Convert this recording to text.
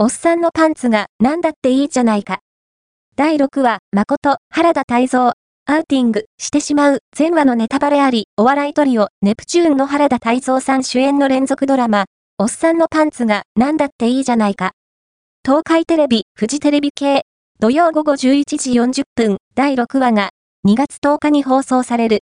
おっさんのパンツが何だっていいじゃないか。第6話、誠、原田泰造、アウティングしてしまう前話のネタバレあり、お笑いトリオ、ネプチューンの原田泰造さん主演の連続ドラマ、おっさんのパンツが何だっていいじゃないか。東海テレビ、富士テレビ系、土曜午後11時40分、第6話が2月10日に放送される。